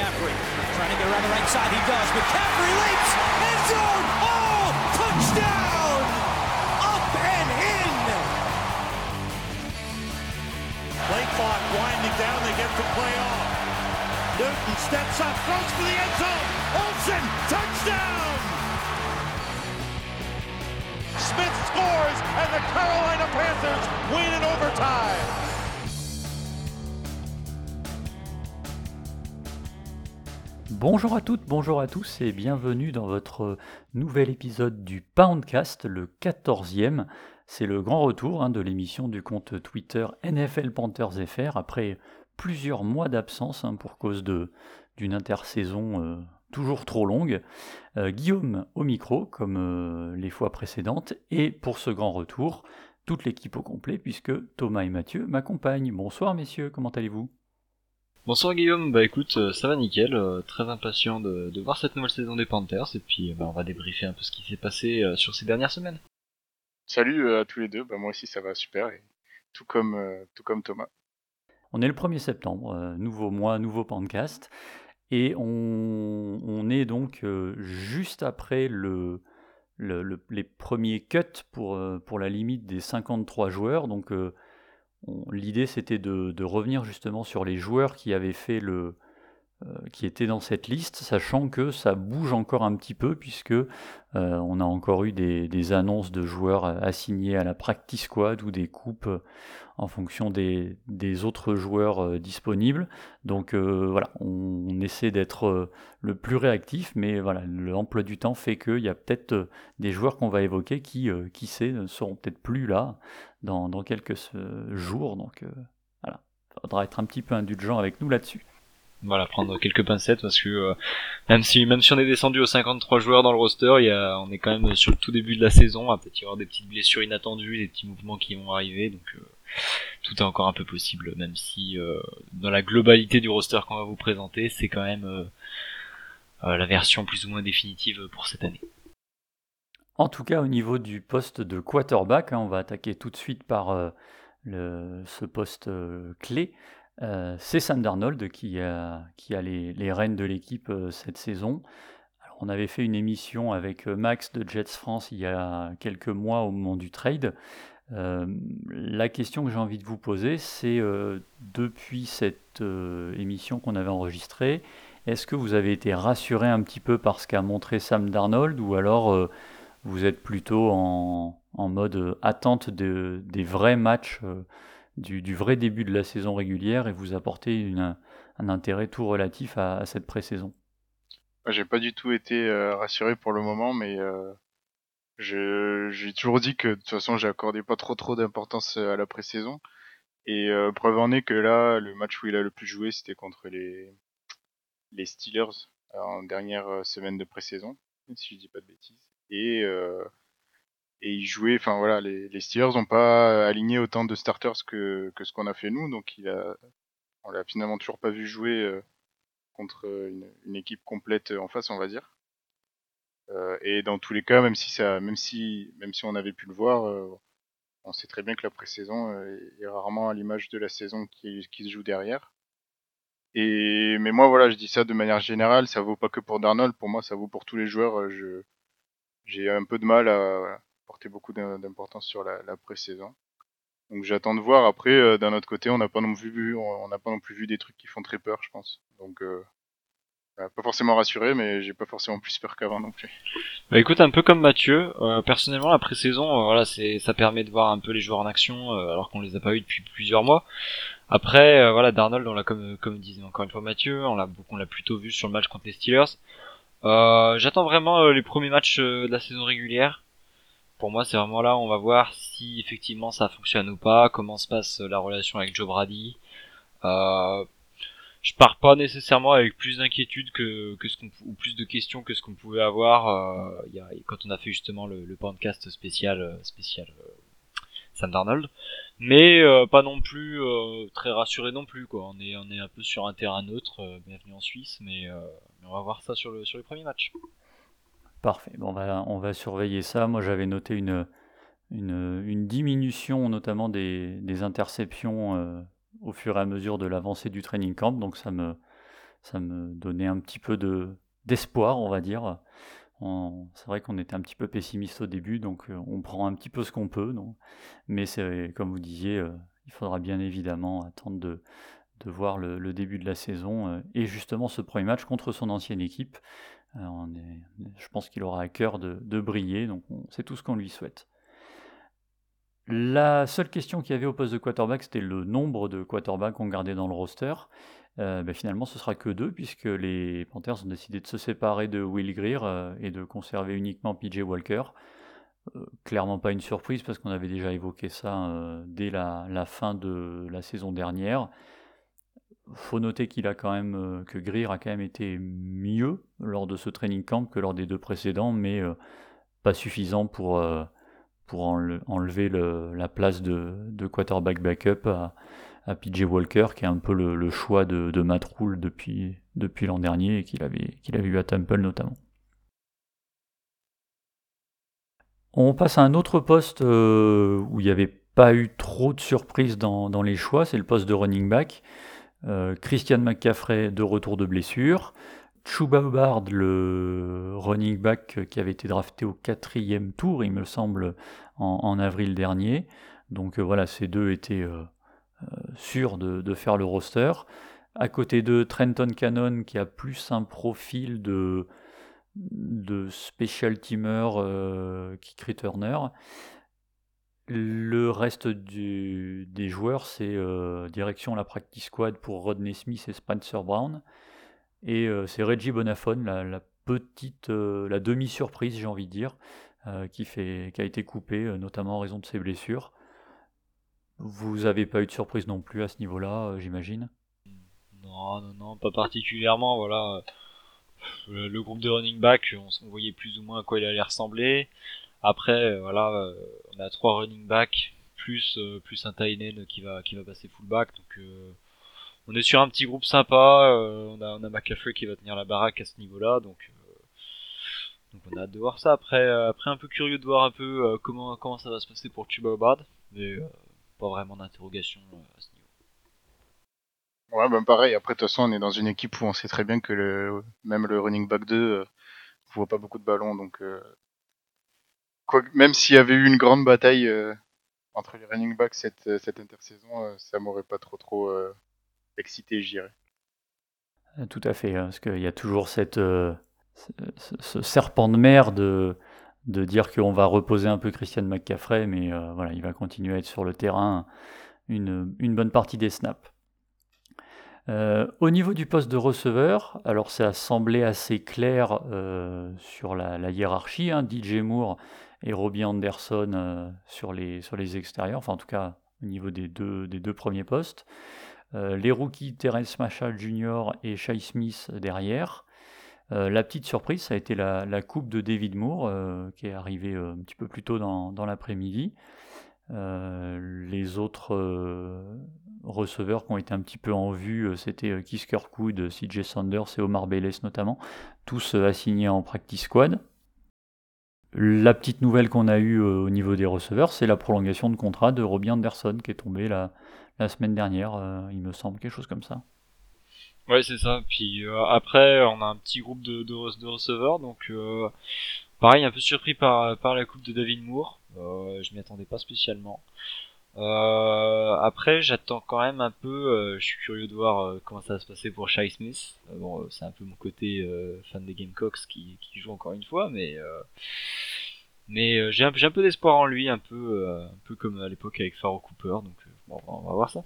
McCaffrey trying to get around the right side. He does. McCaffrey leaps. End zone. Oh, touchdown. Up and in. Play clock winding down. They get the play off. Newton steps up, throws for the end zone. Olsen, touchdown. Smith scores, and the Carolina Panthers win in overtime. Bonjour à toutes, bonjour à tous et bienvenue dans votre nouvel épisode du Poundcast, le 14e. C'est le grand retour hein, de l'émission du compte Twitter NFL Panthers FR après plusieurs mois d'absence hein, pour cause d'une intersaison euh, toujours trop longue. Euh, Guillaume au micro, comme euh, les fois précédentes, et pour ce grand retour, toute l'équipe au complet puisque Thomas et Mathieu m'accompagnent. Bonsoir messieurs, comment allez-vous? Bonsoir Guillaume, bah écoute, euh, ça va nickel, euh, très impatient de, voir cette nouvelle saison des Panthers. Et puis bah, on va débriefer un peu ce qui s'est passé euh, sur ces dernières semaines. Salut à tous les deux, bah moi aussi ça va super, et tout comme, tout comme Thomas. On est le 1er septembre, nouveau mois, nouveau podcast, et on, est donc juste après le, les premiers cuts pour, pour la limite des 53 joueurs, donc L'idée, c'était de, revenir justement sur les joueurs qui avaient fait le, qui étaient dans cette liste, sachant que ça bouge encore un petit peu puisque euh, on a encore eu des, annonces de joueurs assignés à la practice squad ou des coupes en fonction des, autres joueurs euh, disponibles. Donc voilà, on, essaie d'être le plus réactif, mais voilà, l'emploi du temps fait qu'il y a peut-être des joueurs qu'on va évoquer qui, qui sait, ne seront peut-être plus là dans, quelques jours. Donc voilà, il faudra être un petit peu indulgent avec nous là-dessus. Voilà, prendre quelques pincettes parce que même si même si on est descendu aux 53 joueurs dans le roster, il y a, on est quand même sur le tout début de la saison, il peut y avoir des petites blessures inattendues, des petits mouvements qui vont arriver, donc tout est encore un peu possible, même si euh, dans la globalité du roster qu'on va vous présenter, c'est quand même euh, euh, la version plus ou moins définitive pour cette année. En tout cas, au niveau du poste de quarterback, hein, on va attaquer tout de suite par ce poste clé. C'est Sam Darnold qui a, les, rênes de l'équipe cette saison. on avait fait une émission avec Max de Jets France il y a quelques mois au moment du trade. Euh, la question que j'ai envie de vous poser, c'est euh, depuis cette euh, émission qu'on avait enregistrée, est-ce que vous avez été rassuré un petit peu par ce qu'a montré Sam Darnold ou alors vous êtes plutôt en, mode attente des vrais matchs, du, vrai début de la saison régulière et vous apportez un intérêt tout relatif à, cette pré-saison J'ai pas du tout été rassuré pour le moment, mais j'ai toujours dit que de toute façon j'ai accordé pas trop trop d'importance euh, à la pré-saison. Et euh, preuve en est que là, le match où il a le plus joué, c'était contre les, les Steelers euh, en dernière semaine de pré-saison, si je dis pas de bêtises. Et, et il jouait, enfin voilà, les, les Steelers n'ont pas aligné autant de starters que, que ce qu'on a fait nous, donc il a, on l'a finalement toujours pas vu jouer contre une, une équipe complète en face, on va dire. Euh, et dans tous les cas, même si ça, même si, même si on avait pu le voir, euh, on sait très bien que la pré-saison euh, est rarement à l'image de la saison qui, qui, se joue derrière. Et mais moi voilà, je dis ça de manière générale, ça vaut pas que pour Darnold, pour moi ça vaut pour tous les joueurs. Je j'ai un peu de mal à porter beaucoup d'importance sur la, la pré-saison. Donc j'attends de voir. Après, d'un autre côté, on n'a pas non plus vu, des trucs qui font très peur, je pense. Donc pas forcément rassuré, mais j'ai pas forcément plus peur qu'avant non plus. Bah écoute, un peu comme Mathieu, euh, personnellement la pré-saison, euh, voilà, c'est ça permet de voir un peu les joueurs en action, euh, alors qu'on les a pas eu depuis plusieurs mois. Après, voilà, Darnold, on l'a comme comme disait encore une fois Mathieu, on l'a on l'a plutôt vu sur le match contre les Steelers. J'attends vraiment les premiers matchs de la saison régulière. Pour moi, c'est vraiment là où on va voir si effectivement ça fonctionne ou pas, comment se passe la relation avec Joe Brady. Euh, je pars pas nécessairement avec plus d'inquiétude que, que ce ou plus de questions que ce qu'on pouvait avoir euh, quand on a fait justement le, podcast spécial euh, spécial euh, Sam Darnold. Mais euh, pas non plus euh, très rassuré non plus quoi. On est on est un peu sur un terrain neutre bienvenue en Suisse mais, mais, on va voir ça sur le sur les premiers matchs parfait bon on va surveiller ça moi j'avais noté une diminution notamment des, interceptions au fur et à mesure de l'avancée du training camp. Donc ça me, donnait un petit peu de d'espoir, on va dire. C'est vrai qu'on était un petit peu pessimiste au début, donc on prend un petit peu ce qu'on peut. Mais comme vous disiez, il faudra bien évidemment attendre de voir le, début de la saison et justement ce premier match contre son ancienne équipe. Est, je pense qu'il aura à cœur de, briller, donc c'est tout ce qu'on lui souhaite. La seule question qu'il y avait au poste de quarterback, c'était le nombre de quarterbacks qu'on gardait dans le roster. Euh, ben, finalement, ce sera que deux, puisque les Panthers ont décidé de se séparer de Will Greer euh, et de conserver uniquement PJ Walker. Euh, clairement pas une surprise, parce qu'on avait déjà évoqué ça dès la, fin de la saison dernière. Faut noter qu'il a quand même que Greer a quand même été mieux lors de ce training camp que lors des deux précédents, mais pas suffisant pour pour enlever la place de, quarterback backup à, PJ Walker, qui est un peu le, choix de, de, Matt Rule depuis, depuis l'an dernier et qu'il avait, qu'il eu à Temple notamment. On passe à un autre poste euh, où il n'y avait pas eu trop de surprises dans, les choix, c'est le poste de running back. Euh, Christian McCaffrey de retour de blessure. Chuba Bard, le running back qui avait été drafté au quatrième tour, il me semble, en, avril dernier. Donc euh, voilà, ces deux étaient euh, sûrs de, faire le roster. À côté de Trenton Cannon, qui a plus un profil de, de special teamer kick returner. Le reste des joueurs, c'est direction la practice squad pour Rodney Smith et Spencer Brown. Et euh, c'est Reggie Bonafone, la, petite, euh, la demi-surprise, j'ai envie de dire, euh, qui, fait, qui a été coupé, notamment en raison de ses blessures. Vous n'avez pas eu de surprise non plus à ce niveau-là, j'imagine? Non, non, non, pas particulièrement. Voilà, le, groupe de running back, on, voyait plus ou moins à quoi il allait ressembler. Après, voilà, on a trois running back plus plus un Tynen qui va qui va passer fullback, donc on est sur un petit groupe sympa. Euh, on a on a qui va tenir la baraque à ce niveau-là, donc euh, donc on a hâte de voir ça. Après euh, après un peu curieux de voir un peu comment comment ça va se passer pour Tuba Obad, mais pas vraiment d'interrogation à ce niveau. Ouais, ben pareil. Après, de toute façon, on est dans une équipe où on sait très bien que le, même le running back 2 euh, voit pas beaucoup de ballons. Donc, même s'il y avait eu une grande bataille entre les running backs cette, cette intersaison, ça m'aurait pas trop trop excité, je dirais. Euh, tout à fait, hein, parce qu'il y a toujours cette, euh, ce, serpent de mer de, de dire qu'on va reposer un peu Christian McCaffrey, mais euh, voilà, il va continuer à être sur le terrain une, une bonne partie des snaps. Au niveau du poste de receveur, alors ça a semblé assez clair sur la, hiérarchie. Hein, DJ Moore et Robbie Anderson sur, les, sur les extérieurs, enfin en tout cas au niveau des deux, des deux premiers postes. Euh, les rookies Terence Machal Jr. et Shai Smith derrière. Euh, la petite surprise, ça a été la, coupe de David Moore, euh, qui est arrivée un petit peu plus tôt dans, l'après-midi. les autres receveurs qui ont été un petit peu en vue, c'était Kiss Kirkwood, CJ Sanders et Omar Bayless notamment, tous assignés en practice squad. La petite nouvelle qu'on a eue au niveau des receveurs, c'est la prolongation de contrat de Robbie Anderson qui est tombé la, semaine dernière, euh, il me semble, quelque chose comme ça. Ouais, c'est ça. Puis euh, après, on a un petit groupe de, receveurs, donc euh, pareil, un peu surpris par, par la coupe de David Moore. je m'y attendais pas spécialement. Après, j'attends quand même un peu. je suis curieux de voir comment ça va se passer pour Shai Smith. bon, c'est un peu mon côté fan des Gamecocks qui, joue encore une fois, mais mais j'ai un, peu d'espoir en lui, un peu un peu comme à l'époque avec Pharaoh Cooper. Donc on va voir ça.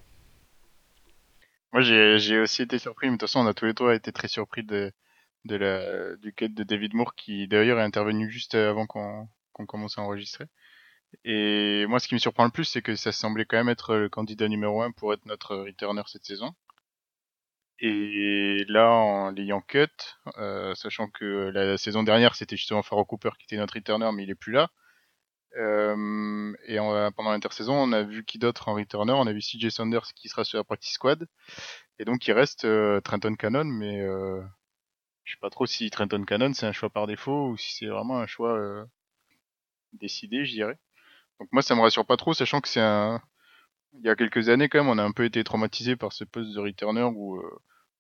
Moi, j'ai aussi été surpris, mais de toute façon, on a tous les trois été très surpris de, la, du quête de David Moore, qui d'ailleurs est intervenu juste avant qu'on commence à enregistrer. Et moi, ce qui me surprend le plus, c'est que ça semblait quand même être le candidat numéro un pour être notre returner cette saison. Et là, en l'ayant cut, euh, sachant que la saison dernière, c'était justement Pharaoh Cooper qui était notre returner, mais il est plus là. Euh, et pendant l'intersaison, on a vu qui d'autre en returner? On a vu CJ Saunders qui sera sur la practice squad. Et donc il reste euh, Trenton Cannon, mais euh, je sais pas trop si Trenton Cannon c'est un choix par défaut ou si c'est vraiment un choix euh, décidé, je dirais. Donc moi ça me rassure pas trop, sachant que c'est un. Il y a quelques années quand même, on a un peu été traumatisé par ce poste de returner où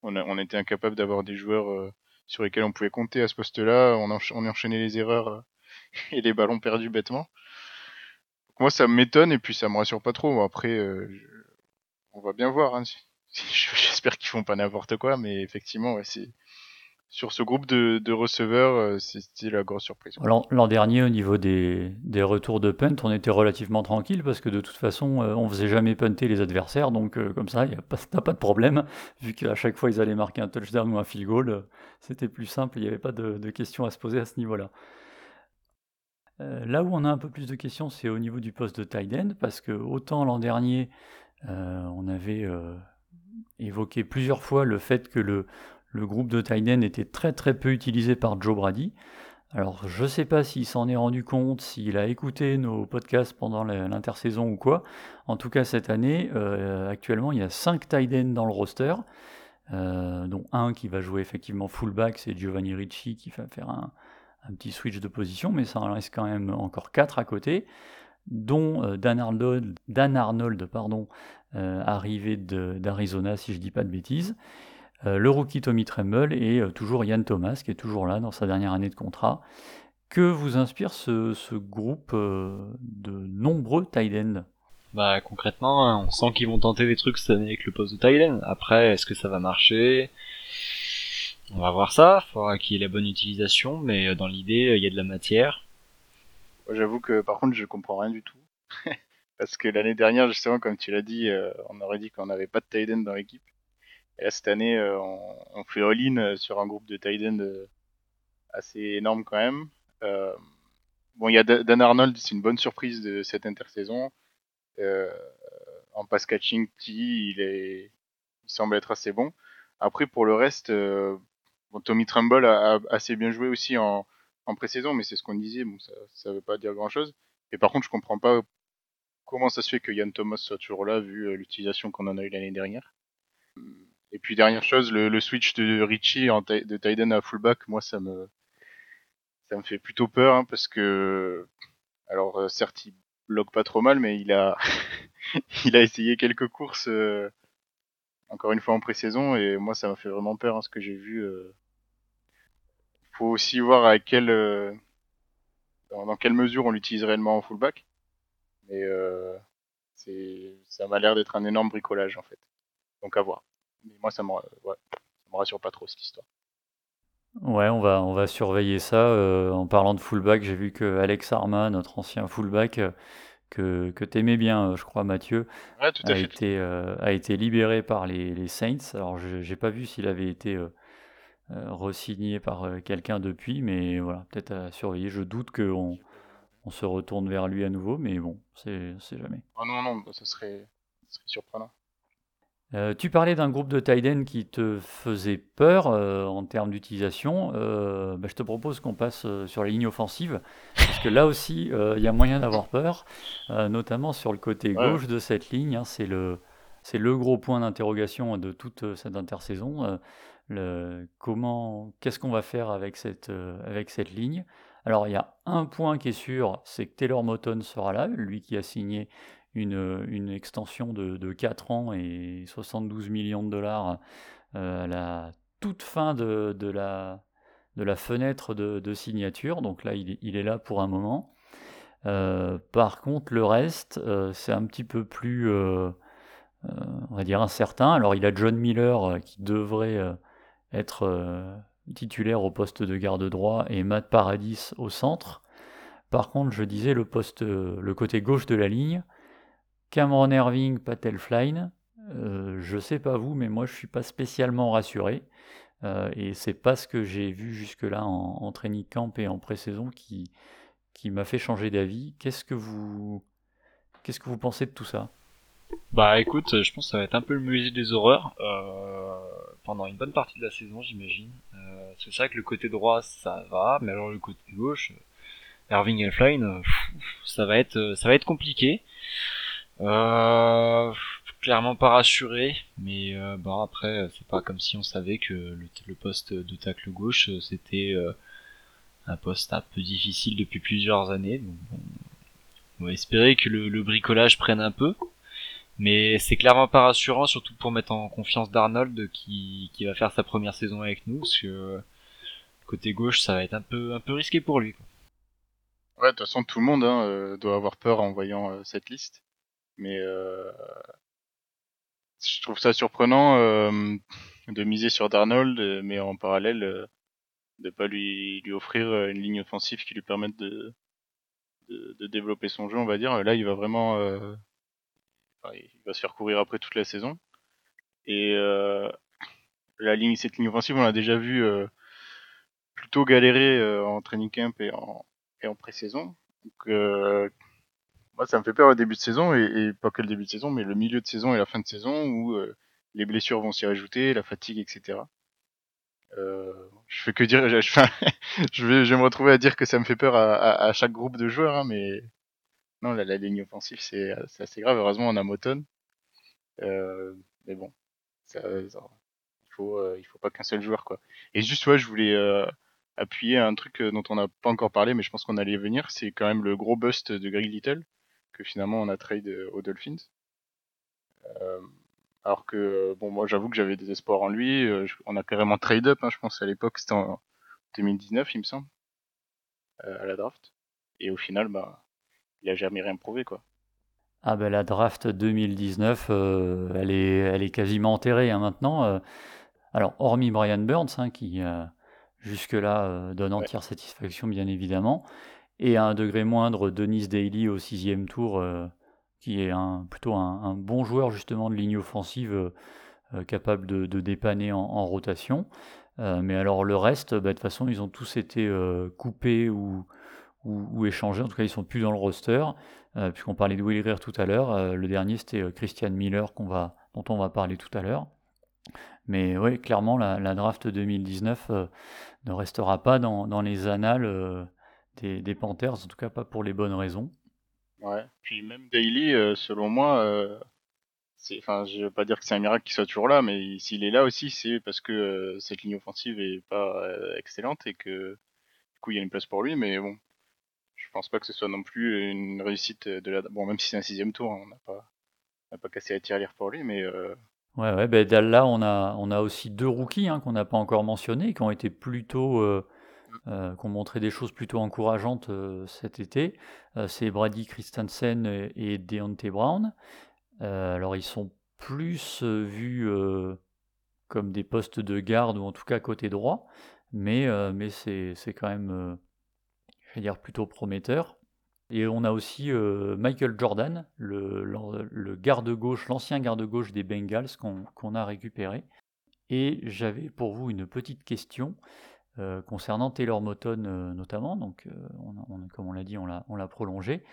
on, a, on était incapable d'avoir des joueurs euh, sur lesquels on pouvait compter à ce poste-là. On, encha- on enchaînait les erreurs euh, et les ballons perdus bêtement. Donc moi, ça m'étonne et puis ça me rassure pas trop. Après, euh, je- on va bien voir. Hein. J'espère qu'ils font pas n'importe quoi, mais effectivement, ouais, c'est sur ce groupe de, de receveurs, euh, c'était la grosse surprise. L'an dernier, au niveau des, retours de punt, on était relativement tranquille parce que de toute façon, euh, on faisait jamais punter les adversaires. Donc, euh, comme ça, t'as pas de problème. Vu qu'à chaque fois, ils allaient marquer un touchdown ou un field goal, c'était plus simple. Il n'y avait pas de, questions à se poser à ce niveau-là. Là où on a un peu plus de questions, c'est au niveau du poste de tight end parce que autant l'an dernier, on avait évoqué plusieurs fois le fait que le, le groupe de end était très très peu utilisé par Joe Brady. Alors, je ne sais pas s'il s'en est rendu compte, s'il a écouté nos podcasts pendant l'intersaison ou quoi. En tout cas, cette année, euh, actuellement, il y a 5 tight ends dans le roster, euh, dont un qui va jouer effectivement fullback, c'est Giovanni Ricci qui va faire un, petit switch de position, mais ça en reste quand même encore 4 à côté, dont euh, Dan Arnold, pardon, arrivé d'Arizona, si je ne dis pas de bêtises. Euh, le rookie Tommy Tremble et euh, toujours Yann Thomas qui est toujours là dans sa dernière année de contrat. Que vous inspire ce, ce groupe euh, de nombreux tight ends? Bah concrètement, hein, on sent qu'ils vont tenter des trucs cette année avec le poste de Thailand. Après, est-ce que ça va marcher? On va voir ça. Faudra qu'il y ait la bonne utilisation, mais dans l'idée, il y a de la matière. J'avoue que par contre, je comprends rien du tout. Parce que l'année dernière, justement, comme tu l'as dit, euh, on aurait dit qu'on n'avait pas de tight end dans l'équipe. Et là, cette année, euh, on, on fait all-in euh, sur un groupe de tight end euh, assez énorme quand même. Euh, bon, il y a Da- Dan Arnold, c'est une bonne surprise de cette intersaison. Euh, en pass catching, il, est, il semble être assez bon. Après, pour le reste, euh, bon, Tommy Trumbull a, a assez bien joué aussi en, en pré-saison, mais c'est ce qu'on disait, bon, ça, ça veut pas dire grand-chose. Et par contre, je comprends pas comment ça se fait que Yann Thomas soit toujours là, vu l'utilisation qu'on en a eu l'année dernière. Et puis dernière chose, le, le switch de Richie en de tight end à fullback, moi ça me ça me fait plutôt peur hein, parce que alors euh, certes il bloque pas trop mal, mais il a il a essayé quelques courses euh, encore une fois en pré-saison et moi ça m'a fait vraiment peur hein, ce que j'ai vu. Euh... Faut aussi voir à quelle euh, dans, dans quelle mesure on l'utilise réellement en fullback, mais euh, ça m'a l'air d'être un énorme bricolage en fait. Donc à voir. Mais moi ça me ouais, ça me rassure pas trop cette histoire. Ouais, on va, on va surveiller ça. Euh, en parlant de fullback, j'ai vu que Alex Arma, notre ancien fullback, euh, que, que tu aimais bien, euh, je crois, Mathieu, Ouais, tout à a fait. été, euh, a été libéré par les, les Saints. Alors, je n'ai pas vu s'il avait été euh, re-signé par quelqu'un depuis, mais voilà, peut-être à surveiller. Je doute qu'on on se retourne vers lui à nouveau, mais bon, c'est jamais. Oh non non, ça serait, ça serait surprenant. Euh, tu parlais d'un groupe de tight end qui te faisait peur euh, en termes d'utilisation. Euh, bah, je te propose qu'on passe sur la ligne offensive, parce que là aussi, il y a moyen d'avoir peur, notamment sur le côté gauche de cette ligne. hein, c'est le, c'est le gros point d'interrogation de toute cette intersaison. Le, comment, qu'est-ce qu'on va faire avec cette, avec cette ligne? Alors, il y a un point qui est sûr, c'est que Taylor Moton sera là, lui qui a signé une, extension de, de 4 ans et 72 millions de dollars euh, à la toute fin de, la, fenêtre de, signature. Donc là, il, est- là pour un moment. Euh, par contre, le reste, euh, c'est un petit peu plus, on va dire, incertain. Alors, il a John Miller qui devrait être titulaire au poste de garde droit et Matt Paradis au centre. Par contre, je disais le poste, le côté gauche de la ligne, Cameron Irving, Patel Flynn, euh, je sais pas vous, mais moi je suis pas spécialement rassuré. Euh, et c'est pas ce que j'ai vu jusque-là en, en training camp et en pré-saison qui, m'a fait changer d'avis. Qu'est-ce que vous pensez de tout ça? Bah écoute, je pense que ça va être un peu le musée des horreurs euh, pendant une bonne partie de la saison, j'imagine. Euh, c'est ça que le côté droit, ça va, mais alors le côté gauche, Irving et ça va être compliqué. Euh, clairement pas rassuré, mais euh, bon après, c'est pas comme si on savait que le, le poste de tacle gauche, euh, c'était euh, un poste un peu difficile depuis plusieurs années. Donc, bon, on va espérer que le, bricolage prenne un peu. Mais c'est clairement pas rassurant, surtout pour mettre en confiance Darnold qui, qui va faire sa première saison avec nous, parce que côté gauche, ça va être un peu, un peu risqué pour lui. Ouais, de toute façon, tout le monde hein, euh, doit avoir peur en voyant cette liste. Mais euh, je trouve ça surprenant de miser sur Darnold, mais en parallèle de pas lui, lui offrir une ligne offensive qui lui permette de, de, de développer son jeu, on va dire. Là, il va vraiment, il va se faire courir après toute la saison. Et la ligne, cette ligne offensive, on l'a déjà vu plutôt galérer en training camp et en, et en pré-saison. Donc, euh, moi, ça me fait peur au début de saison, et, pas que le début de saison, mais le milieu de saison et la fin de saison, où euh, les blessures vont s'y rajouter, la fatigue, etc. Euh, je fais que dire, je, je, vais, je vais me retrouver à dire que ça me fait peur à, à, chaque groupe de joueurs, hein, mais non, la, la ligne offensive, c'est assez grave. Heureusement, on a Moton. Euh, mais bon, ça, il faut, euh, il faut pas qu'un seul joueur, quoi. Et juste, ouais, je voulais appuyer un truc euh, dont on n'a pas encore parlé, mais je pense qu'on allait venir, c'est quand même le gros bust de Greg Little, que finalement on a trade euh, aux Dolphins. Euh, alors que, bon, moi j'avoue que j'avais des espoirs en lui, on a carrément trade up, hein, je pense à l'époque, c'était en 2019, il me semble, à la draft. Et au final, bah, il a jamais rien prouvé, quoi. Ah ben la draft 2019, elle, est, elle est quasiment enterrée hein, maintenant. alors, hormis Brian Burns, hein, qui, jusque-là euh, donne entière satisfaction bien évidemment. Et à un degré moindre, Denis Daly au sixième tour, euh, qui est plutôt un, bon joueur justement de ligne offensive, euh, capable de, dépanner en, rotation. mais alors le reste, bah, de toute façon, ils ont tous été coupés ou, échangés. En tout cas, ils sont plus dans le roster. Puisqu'on parlait de Will Greer tout à l'heure, le dernier c'était Christian Miller va, dont on va parler tout à l'heure. Mais oui, clairement, la, draft 2019 euh, ne restera pas dans, les annales euh, des, Panthers, en tout cas pas pour les bonnes raisons. Ouais, puis même Daily, euh, selon moi, c'est, enfin, je veux pas dire que c'est un miracle qu'il soit toujours là, mais s'il est là aussi, c'est parce que cette ligne offensive est pas excellente et que du coup il y a une place pour lui, mais bon, je pense pas que ce soit non plus une réussite de la. Bon, même si c'est un sixième tour, hein, on n'a pas, on pas cassé la tirelire pour lui, mais Ouais, ouais, ben là, on a, on a aussi deux rookies hein, qu'on n'a pas encore mentionnés, qui ont été plutôt, euh, euh, qui ont montré des choses plutôt encourageantes euh, cet été. c'est Brady Christensen et, Deontay Brown. alors, ils sont plus vus comme des postes de garde, ou en tout cas côté droit, mais, mais c'est quand même, je vais dire, plutôt prometteur. Et on a aussi euh, Michael Jordan, le, garde-gauche, l'ancien garde-gauche des Bengals qu'on a récupéré. Et j'avais pour vous une petite question euh, concernant Taylor Moton euh, notamment. Donc, comme on l'a dit, on l'a prolongé.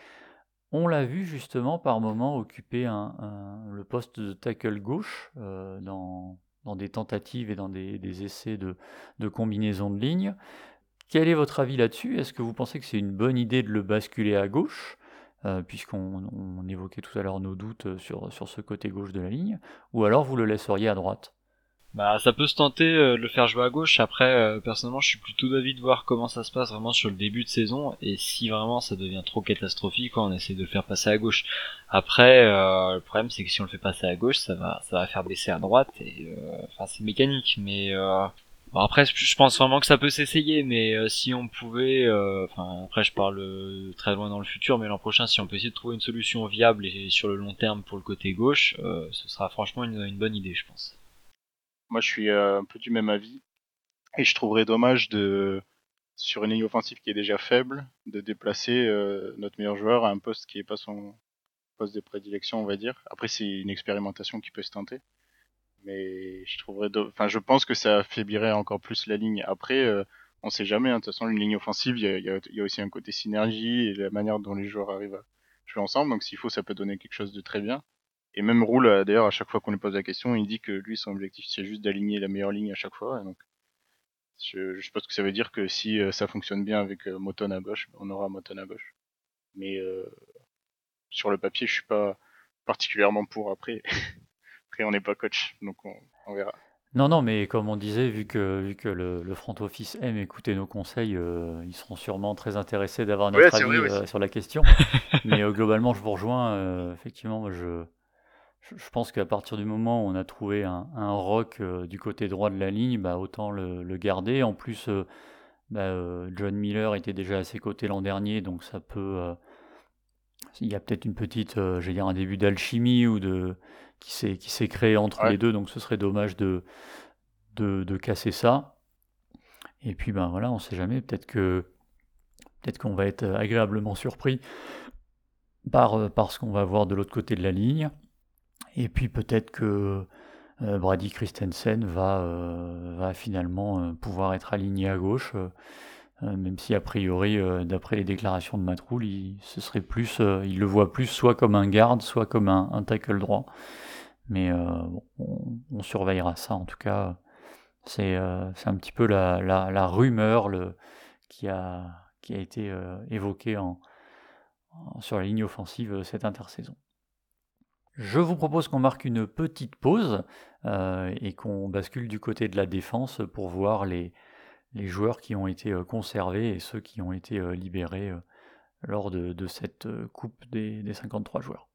On l'a vu justement par moment occuper le poste de tackle gauche dans, des tentatives et dans des, essais de, combinaison de lignes. Quel est votre avis là-dessus? Est-ce que vous pensez que c'est une bonne idée de le basculer à gauche? Euh, puisqu'on évoquait tout à l'heure nos doutes euh, sur ce côté gauche de la ligne, ou alors vous le laisseriez à droite? Bah, ça peut se tenter euh, de le faire jouer à gauche. Après, personnellement, je suis plutôt d'avis de voir comment ça se passe vraiment sur le début de saison et si vraiment ça devient trop catastrophique, on essaie de le faire passer à gauche. Après, le problème c'est que si on le fait passer à gauche, ça va, ça va faire baisser à droite et enfin c'est mécanique, mais Bon, après, je pense vraiment que ça peut s'essayer, mais euh, si on pouvait, euh, enfin après je parle euh, très loin dans le futur, mais l'an prochain, si on peut essayer de trouver une solution viable et sur le long terme pour le côté gauche, ce sera franchement une, bonne idée, je pense. Moi, je suis un peu du même avis, et je trouverais dommage de, sur une ligne offensive qui est déjà faible, de déplacer notre meilleur joueur à un poste qui n'est pas son poste de prédilection, on va dire. Après, c'est une expérimentation qui peut se tenter mais je trouverais, enfin, je pense que ça affaiblirait encore plus la ligne. Après, euh, on sait jamais. Hein. De toute façon, une ligne offensive, il y a, y, a, y a, aussi un côté synergie et la manière dont les joueurs arrivent à jouer ensemble. Donc, s'il faut, ça peut donner quelque chose de très bien. Et même Roule, euh, d'ailleurs, à chaque fois qu'on lui pose la question, il dit que lui, son objectif, c'est juste d'aligner la meilleure ligne à chaque fois. Et donc, je, je pense que ça veut dire que si euh, ça fonctionne bien avec Moton à gauche, on aura Moton à gauche. Mais sur le papier, je suis pas particulièrement pour après. Après, on n'est pas coach, donc on, verra. Non, non, mais comme on disait, vu que, vu que le, front office aime écouter nos conseils, euh, ils seront sûrement très intéressés d'avoir notre avis euh, sur la question. mais euh, globalement, je vous rejoins. effectivement, je, je pense qu'à partir du moment où on a trouvé un, rock du côté droit de la ligne, bah, autant le, garder. En plus, bah, John Miller était déjà à ses côtés l'an dernier, donc ça peut. il y a peut-être une petite, j'allais dire un début d'alchimie ou de qui s'est qui s'est créé entre les deux, donc ce serait dommage de, de, de casser ça. Et puis ben voilà, on sait jamais, peut-être que peut-être qu'on va être agréablement surpris par, euh, par ce qu'on va voir de l'autre côté de la ligne. Et puis peut-être que euh, Brady Christensen va, euh, va finalement pouvoir être aligné à gauche, même si a priori, d'après les déclarations de Matroul, il, ce serait plus, il le voit plus soit comme un garde, soit comme un, tackle droit. Mais on, surveillera ça en tout cas. C'est un petit peu la, la, rumeur le, qui, a, qui a été évoquée en, sur la ligne offensive euh, cette intersaison. Je vous propose qu'on marque une petite pause euh, et qu'on bascule du côté de la défense pour voir les, joueurs qui ont été euh, conservés et ceux qui ont été libérés lors de, de cette coupe des, des 53 joueurs.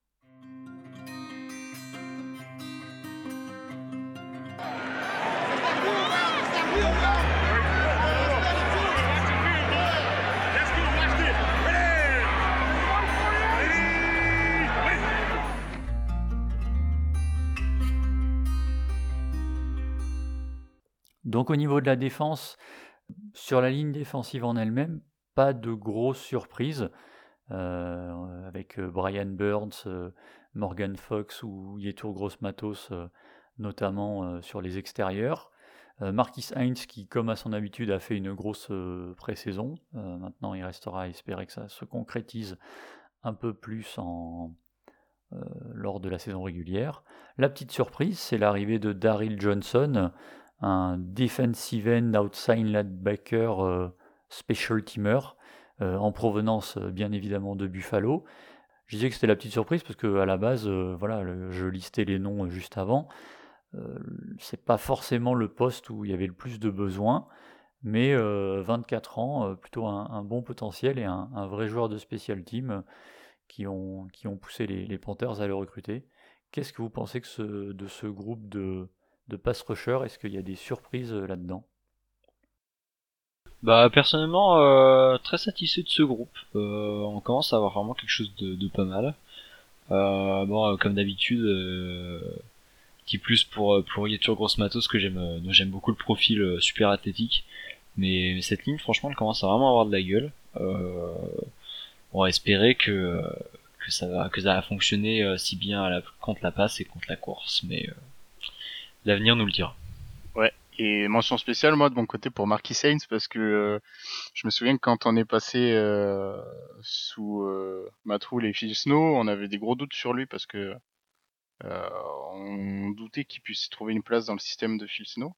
Donc au niveau de la défense, sur la ligne défensive en elle-même, pas de grosses surprises. Euh, avec euh, Brian Burns, euh, Morgan Fox ou Yetur Gross Matos, notamment sur les extérieurs. Marquis Heinz, qui, comme à son habitude, a fait une grosse pré-saison. maintenant, il restera à espérer que ça se concrétise un peu plus lors de la saison régulière. La petite surprise, c'est l'arrivée de Daryl Johnson, un defensive end outside linebacker euh, special teamer euh, en provenance euh, bien évidemment de Buffalo. Je disais que c'était la petite surprise parce que à la base, voilà, je listais les noms juste avant. c'est pas forcément le poste où il y avait le plus de besoins, mais 24 ans, plutôt un, bon potentiel et un, vrai joueur de special team qui, ont, poussé les, Panthers à le recruter. Qu'est-ce que vous pensez de ce groupe de, de pass rusher Est-ce qu'il y a des surprises euh, là-dedans? Bah personnellement euh, très satisfait de ce groupe. Euh, on commence à avoir vraiment quelque chose de, pas mal. bon comme d'habitude, petit plus pour pour Yetur Gross Matos que j'aime j'aime beaucoup le profil super athlétique. Mais cette ligne franchement elle commence à vraiment avoir de la gueule. on va espérer que que ça va que fonctionner si bien contre la passe et contre la course. Mais L'avenir nous le dira. Ouais. Et mention spéciale, moi, de mon côté, pour Marquis Saints, parce que euh, je me souviens que quand on est passé euh, sous euh, Matroul et Phil Snow, on avait des gros doutes sur lui parce que euh, on doutait qu'il puisse trouver une place dans le système de Phil Snow.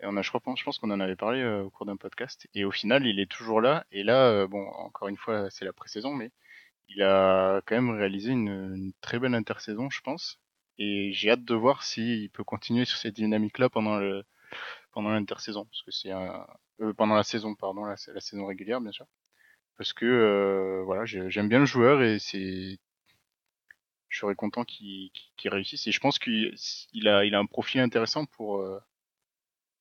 Et on a, je, je pense qu'on en avait parlé au cours d'un podcast. Et au final, il est toujours là. Et là, bon, encore une fois, c'est la pré-saison, mais il a quand même réalisé une, une très belle intersaison, je pense. Et j'ai hâte de voir s'il peut continuer sur cette dynamique-là pendant le pendant l'intersaison, parce que c'est un euh, pendant la saison, pardon, la, la saison régulière bien sûr, parce que euh, voilà, j'aime bien le joueur et c'est je serais content qu'il réussisse et je pense qu'il a il a un profil intéressant pour euh,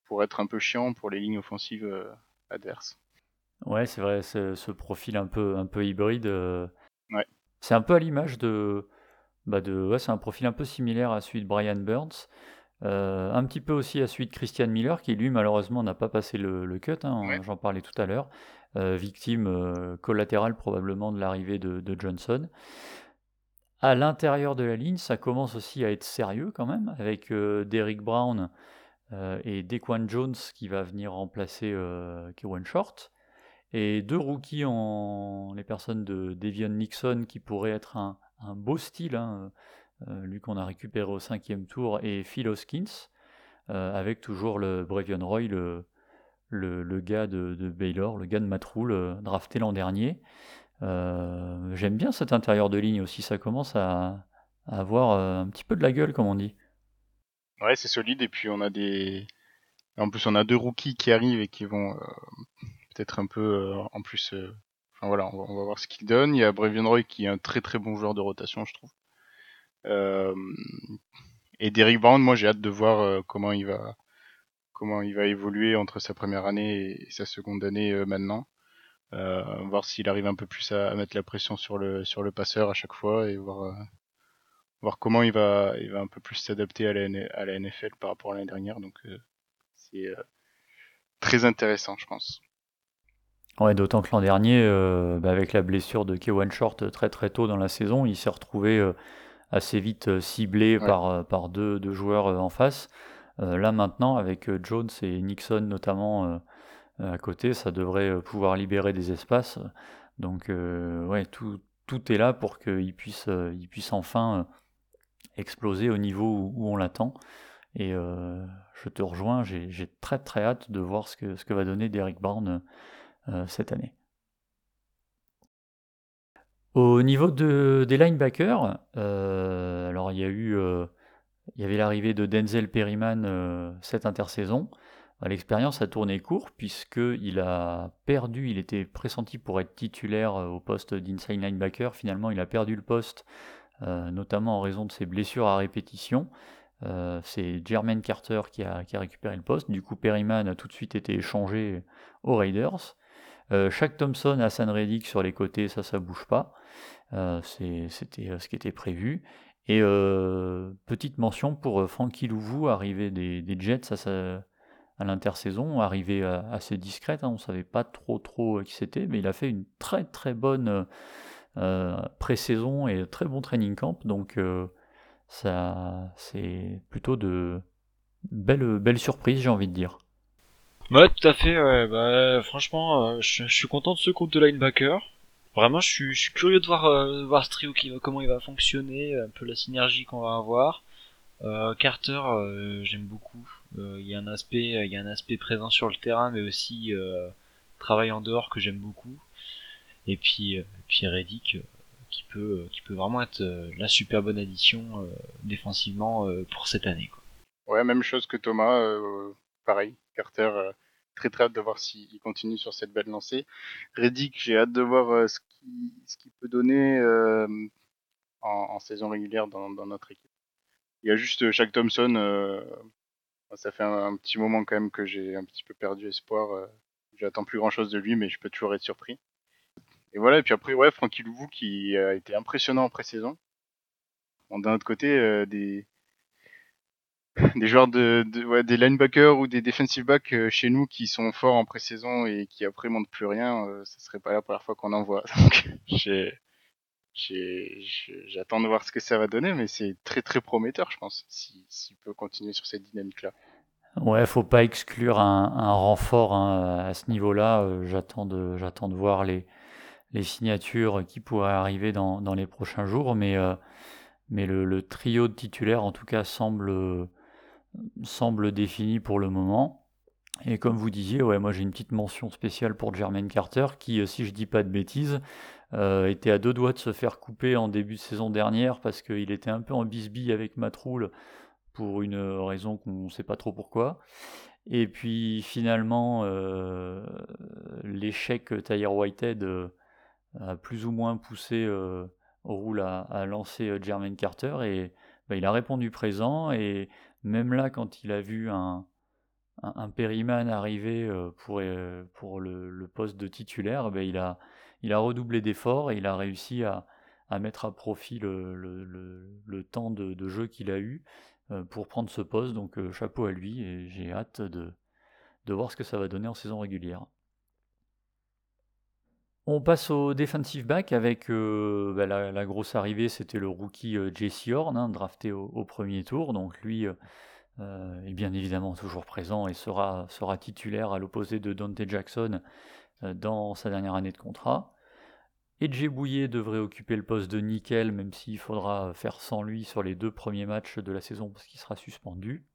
pour être un peu chiant pour les lignes offensives euh, adverses. Ouais, c'est vrai, ce profil un peu un peu hybride. Ouais. C'est un peu à l'image de bah de, c'est un profil un peu similaire à celui de Brian Burns. Euh, un petit peu aussi à celui de Christian Miller, qui lui malheureusement n'a pas passé le, cut, hein, j'en parlais tout à l'heure, euh, victime euh, collatérale probablement de l'arrivée de, Johnson. À l'intérieur de la ligne, ça commence aussi à être sérieux quand même, avec Derrick Brown et Dequan Jones qui va venir remplacer Kewan Short, et deux rookies en les personnes de Devion Nixon qui pourraient être un, un beau style, hein, euh, lui qu'on a récupéré au cinquième tour, et Phil Hoskins, euh, avec toujours le Brevion Roy, le, le, gars de, Baylor, le gars de Matroul, euh, drafté l'an dernier. J'aime bien cet intérieur de ligne aussi, ça commence à, avoir un petit peu de la gueule, comme on dit. Ouais, c'est solide, et puis on a des. En plus, on a deux rookies qui arrivent et qui vont peut-être un peu en plus voilà, on va, voir ce qu'il donne. Il y a Brevian Roy qui est un très très bon joueur de rotation, je trouve. et Derrick Brown, moi j'ai hâte de voir comment il va comment il va évoluer entre sa première année et sa seconde année maintenant. Euh, voir s'il arrive un peu plus à, mettre la pression sur le sur le passeur à chaque fois et voir voir comment il va il va un peu plus s'adapter à la, à la NFL par rapport à l'année dernière. Donc c'est très intéressant, je pense. Ouais, d'autant que l'an dernier, euh, bah, avec la blessure de Kewan Short euh, très très tôt dans la saison, il s'est retrouvé euh, assez vite ciblé par, par deux, deux, joueurs en face. là maintenant, avec Jones et Nixon notamment à côté, ça devrait pouvoir libérer des espaces. Donc ouais, tout, tout est là pour qu'il puisse, il puisse enfin exploser au niveau où, on l'attend. Et je te rejoins, j'ai très très hâte de voir ce que, ce que va donner Derek Brown cette année. Au niveau de, des linebackers, euh, alors il y a eu, euh, il y avait l'arrivée de Denzel Perryman cette intersaison. L'expérience a tourné court puisqu'il a perdu, il était pressenti pour être titulaire au poste d'inside linebacker. Finalement, il a perdu le poste, notamment en raison de ses blessures à répétition. c'est Jermaine Carter qui a, qui a, récupéré le poste. Du coup, Perryman a tout de suite été échangé aux Raiders. Euh, Shaq Thompson, Hassan Reddick sur les côtés, ça, ça bouge pas. Euh, c'était euh, ce qui était prévu. Et petite mention pour Frankie Louvou, arrivé des, Jets à, l'intersaison, arrivé assez discrète, hein, on ne savait pas trop trop qui c'était, mais il a fait une très très bonne pré-saison et très bon training camp, donc ça c'est plutôt de belles, belles surprises j'ai envie de dire. Ouais, tout à fait. Ouais. Bah, franchement, euh, je, suis content de ce groupe de linebacker. Vraiment, je suis, curieux de voir, euh, voir ce trio qui comment il va fonctionner, un peu la synergie qu'on va avoir. Euh, Carter, j'aime beaucoup. Il y a un aspect, il y a un aspect présent sur le terrain, mais aussi travail en dehors que j'aime beaucoup. Et puis, puis Reddick, qui peut, qui peut vraiment être la super bonne addition défensivement pour cette année. Quoi. Ouais, même chose que Thomas. pareil, Carter, euh, très très hâte de voir s'il continue sur cette belle lancée. Reddick, j'ai hâte de voir euh, ce qu'il peut donner euh, en, saison régulière dans, notre équipe. Il y a juste Shaq Thompson, ça fait un, petit moment quand même que j'ai un petit peu perdu espoir. J'attends plus grand chose de lui, mais je peux toujours être surpris. Et voilà, et puis après, ouais, Francky Louvou qui a été impressionnant en pré-saison. d'un autre côté, des, des joueurs de, ouais, des linebackers ou des defensive backs euh, chez nous qui sont forts en pré-saison et qui après montrent plus rien, euh, ce serait pas la première fois qu'on en voit. Donc j'attends de voir ce que ça va donner, mais c'est très très prometteur, je pense, s'il peut continuer sur cette dynamique-là. Ouais, faut pas exclure un, renfort hein, à ce niveau-là. Euh, j'attends de, j'attends de voir les, les signatures qui pourraient arriver dans, dans les prochains jours, mais, mais le, le, trio de titulaires, en tout cas, semble semble défini pour le moment. Et comme vous disiez, ouais, moi j'ai une petite mention spéciale pour Jermaine Carter qui, euh, si je dis pas de bêtises, euh, était à deux doigts de se faire couper en début de saison dernière parce qu'il était un peu en bisbille avec Matroul pour une raison qu'on ne sait pas trop pourquoi. Et puis finalement, euh, l'échec Tyre Whitehead a plus ou moins poussé Roule à, lancer Jermaine Carter et bah, il a répondu présent et même là, quand il a vu un, un, arriver euh, pour, euh, le, poste de titulaire, ben, il, a, redoublé d'efforts et il a réussi à, mettre à profit le, temps de, jeu qu'il a eu euh, pour prendre ce poste. Donc chapeau à lui et j'ai hâte de voir ce que ça va donner en saison régulière. On passe au defensive back avec ben, la, grosse arrivée, c'était le rookie Jesse Horn, hein, drafté au, premier tour. Donc lui, euh, est bien évidemment toujours présent et sera, sera titulaire à l'opposé de Dante Jackson euh, dans sa dernière année de contrat. Edge Bouillet devrait occuper le poste de nickel, même s'il faudra faire sans lui sur les deux premiers matchs de la saison parce qu'il sera suspendu.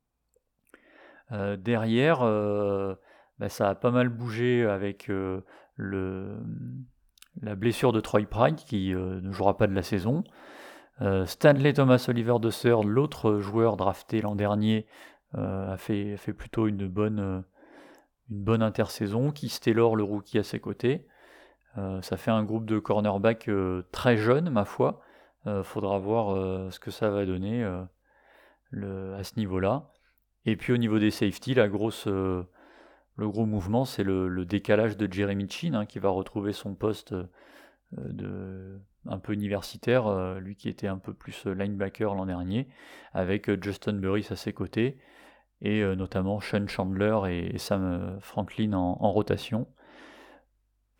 Euh, derrière, bah, ça a pas mal bougé avec le, la blessure de Troy Pride qui ne jouera pas de la saison. Euh, Stanley Thomas Oliver de Sir, l'autre joueur drafté l'an dernier, euh, a, fait, plutôt une bonne, euh, une bonne intersaison. Keith Taylor, le rookie, à ses côtés. ça fait un groupe de cornerbacks très jeune, ma foi, faudra voir ce que ça va donner à ce niveau-là. Et puis au niveau des safety, la grosse, le gros mouvement, c'est le, décalage de Jeremy Chin hein, qui va retrouver son poste de, un peu universitaire, lui qui était un peu plus linebacker l'an dernier, avec Justin Burris à ses côtés et euh, notamment Sean Chandler et, Sam euh, Franklin en, rotation.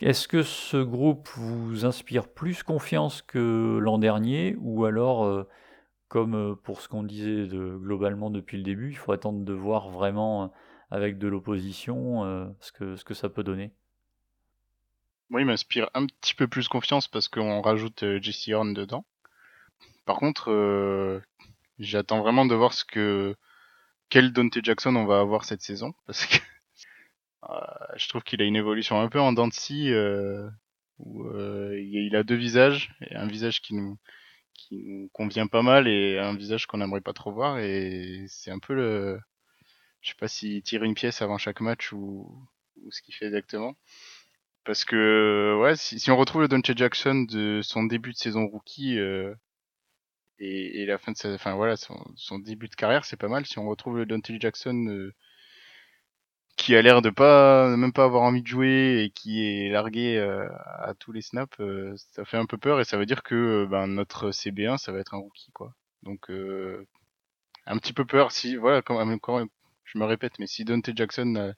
Est-ce que ce groupe vous inspire plus confiance que l'an dernier ou alors, euh, comme pour ce qu'on disait globalement depuis le début, il faut attendre de voir vraiment avec de l'opposition ce, que, ce que ça peut donner Moi, il m'inspire un petit peu plus confiance parce qu'on rajoute Jesse Horn dedans. Par contre, j'attends vraiment de voir ce que quel Dante Jackson on va avoir cette saison parce que euh, je trouve qu'il a une évolution un peu en dents euh, où euh, il a deux visages un visage qui nous qui nous convient pas mal et un visage qu'on n'aimerait pas trop voir et c'est un peu le je sais pas s'il tire une pièce avant chaque match ou, ou ce qu'il fait exactement parce que ouais si, si on retrouve le Dante Jackson de son début de saison rookie euh, et, la fin de sa, enfin voilà, son, début de carrière, c'est pas mal. Si on retrouve le Dante Jackson euh, qui a l'air de pas, même pas avoir envie de jouer et qui est largué euh, à tous les snaps, euh, ça fait un peu peur et ça veut dire que ben, notre CB1, ça va être un rookie quoi. Donc un petit peu peur si, voilà, même, quand je me répète, mais si Dante Jackson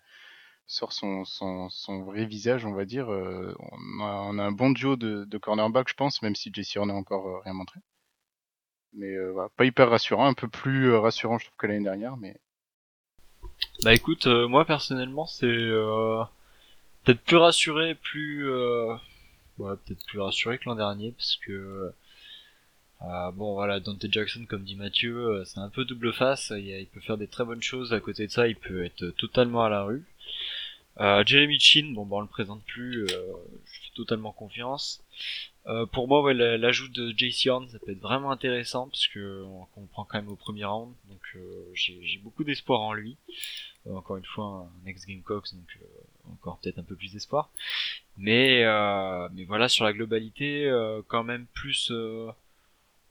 sort son, son, son, vrai visage, on va dire, on a, on, a, un bon duo de, de cornerback, je pense, même si Jesse Horn n'a encore rien montré. Mais euh, voilà, pas hyper rassurant, un peu plus euh, rassurant je trouve que l'année dernière, mais. Bah écoute, euh, moi personnellement c'est peut-être plus rassuré, plus ouais, peut-être plus rassuré que l'an dernier parce que bon voilà Dante Jackson comme dit Mathieu, c'est un peu double face, il, il, peut faire des très bonnes choses. À côté de ça, il peut être totalement à la rue. Jeremy Chin, bon bah on le présente plus, je fais totalement confiance. Euh, pour moi, l'ajout de JC Horn, ça peut être vraiment intéressant parce que on, prend quand même au premier round, donc euh, j'ai beaucoup d'espoir en lui. Euh, encore une fois, un ex Gamecocks, donc encore peut-être un peu plus d'espoir. Mais mais voilà, sur la globalité, quand même plus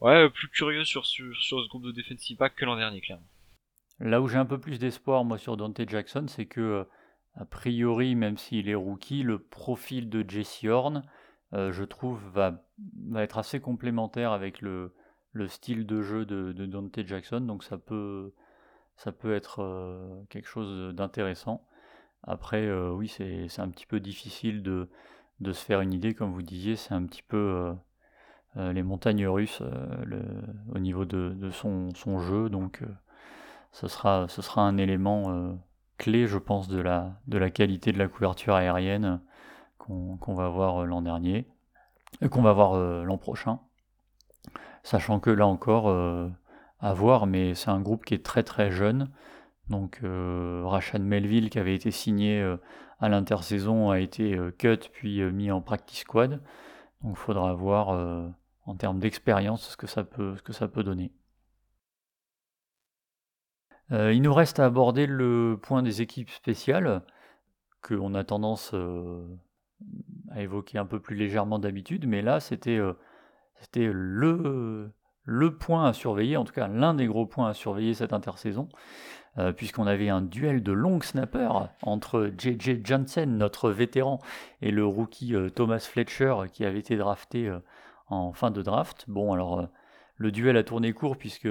ouais plus curieux sur, ce groupe de defensive back que l'an dernier, clairement. Là où j'ai un peu plus d'espoir, moi, sur Dante Jackson, c'est que a priori, même s'il est rookie, le profil de Jesse Horn euh, je trouve, va, être assez complémentaire avec le, le style de jeu de, Dante Jackson, donc ça peut, être euh, quelque chose d'intéressant. Après, euh, oui, c'est un petit peu difficile de, de, se faire une idée, comme vous disiez, c'est un petit peu les montagnes russes le, au niveau de, son, jeu, donc ce, sera, ce sera un élément clé, je pense, de la, qualité de la couverture aérienne qu'on va voir euh, l'an dernier, qu'on va voir euh, l'an prochain. Sachant que là encore, euh, à voir, mais c'est un groupe qui est très très jeune. Donc Rachan Melville qui avait été signé à l'intersaison a été cut puis mis en practice squad. Donc il faudra voir en termes d'expérience ce que ça peut, ce que ça peut donner. il nous reste à aborder le point des équipes spéciales, qu'on a tendance à évoquer un peu plus légèrement d'habitude, mais là c'était euh, c'était le, le point à surveiller, en tout cas l'un des gros points à surveiller cette intersaison, euh, puisqu'on avait un duel de long snapper entre JJ Johnson, notre vétéran, et le rookie euh, Thomas Fletcher qui avait été drafté en fin de draft. Bon alors le duel a tourné court puisque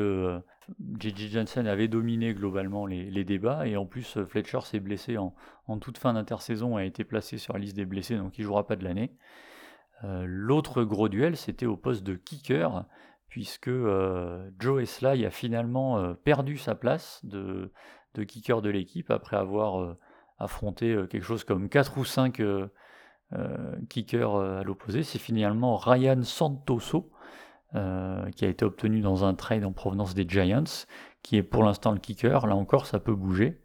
J.J. Johnson avait dominé globalement les, débats et en plus euh, Fletcher s'est blessé en, toute fin d'intersaison et a été placé sur la liste des blessés donc il jouera pas de l'année. Euh, l'autre gros duel c'était au poste de kicker puisque euh, Joe Esley a finalement perdu sa place de, de kicker de l'équipe après avoir affronté quelque chose comme 4 ou 5 kickers à l'opposé. C'est finalement Ryan Santoso euh, qui a été obtenu dans un trade en provenance des Giants, qui est pour l'instant le kicker. Là encore, ça peut bouger.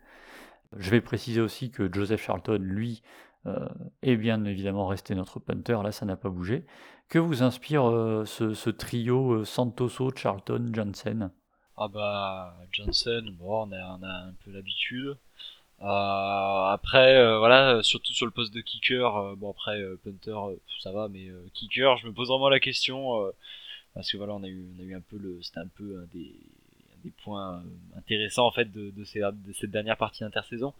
Je vais préciser aussi que Joseph Charlton, lui, euh, est bien évidemment resté notre punter. Là, ça n'a pas bougé. Que vous inspire euh, ce, trio Santoso, Charlton, Johnson? Ah bah Johnson, bon, on a, un peu l'habitude. Après, voilà, surtout sur le poste de kicker, bon après punter, ça va, mais kicker, je me pose vraiment la question parce que voilà, on a eu, on a eu un peu le, c'était un peu un des, points intéressants en fait de, de, ces, cette dernière partie intersaison.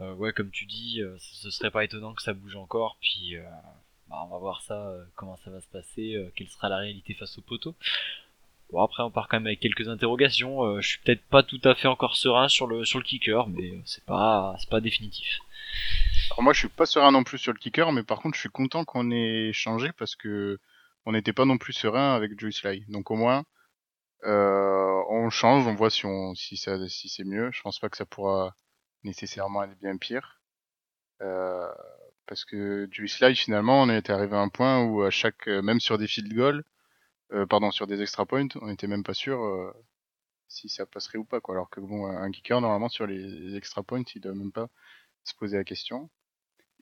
Euh, ouais, comme tu dis, euh, ce serait pas étonnant que ça bouge encore, puis euh, bah, on va voir ça, comment ça va se passer, quelle sera la réalité face au poteau. Bon après on part quand même avec quelques interrogations. je suis peut-être pas tout à fait encore serein sur le sur le kicker, mais c'est pas c'est pas définitif. Alors moi je suis pas serein non plus sur le kicker, mais par contre je suis content qu'on ait changé parce que on n'était pas non plus serein avec Joyce Sly. Donc au moins euh, on change, on voit si on si ça si c'est mieux. Je pense pas que ça pourra nécessairement être bien pire. Euh, parce que Joyce Sly finalement on était arrivé à un point où à chaque même sur des field goals euh, pardon, sur des extra points, on était même pas sûr euh, si ça passerait ou pas, quoi. Alors que bon, un kicker, normalement, sur les extra points, il doit même pas se poser la question.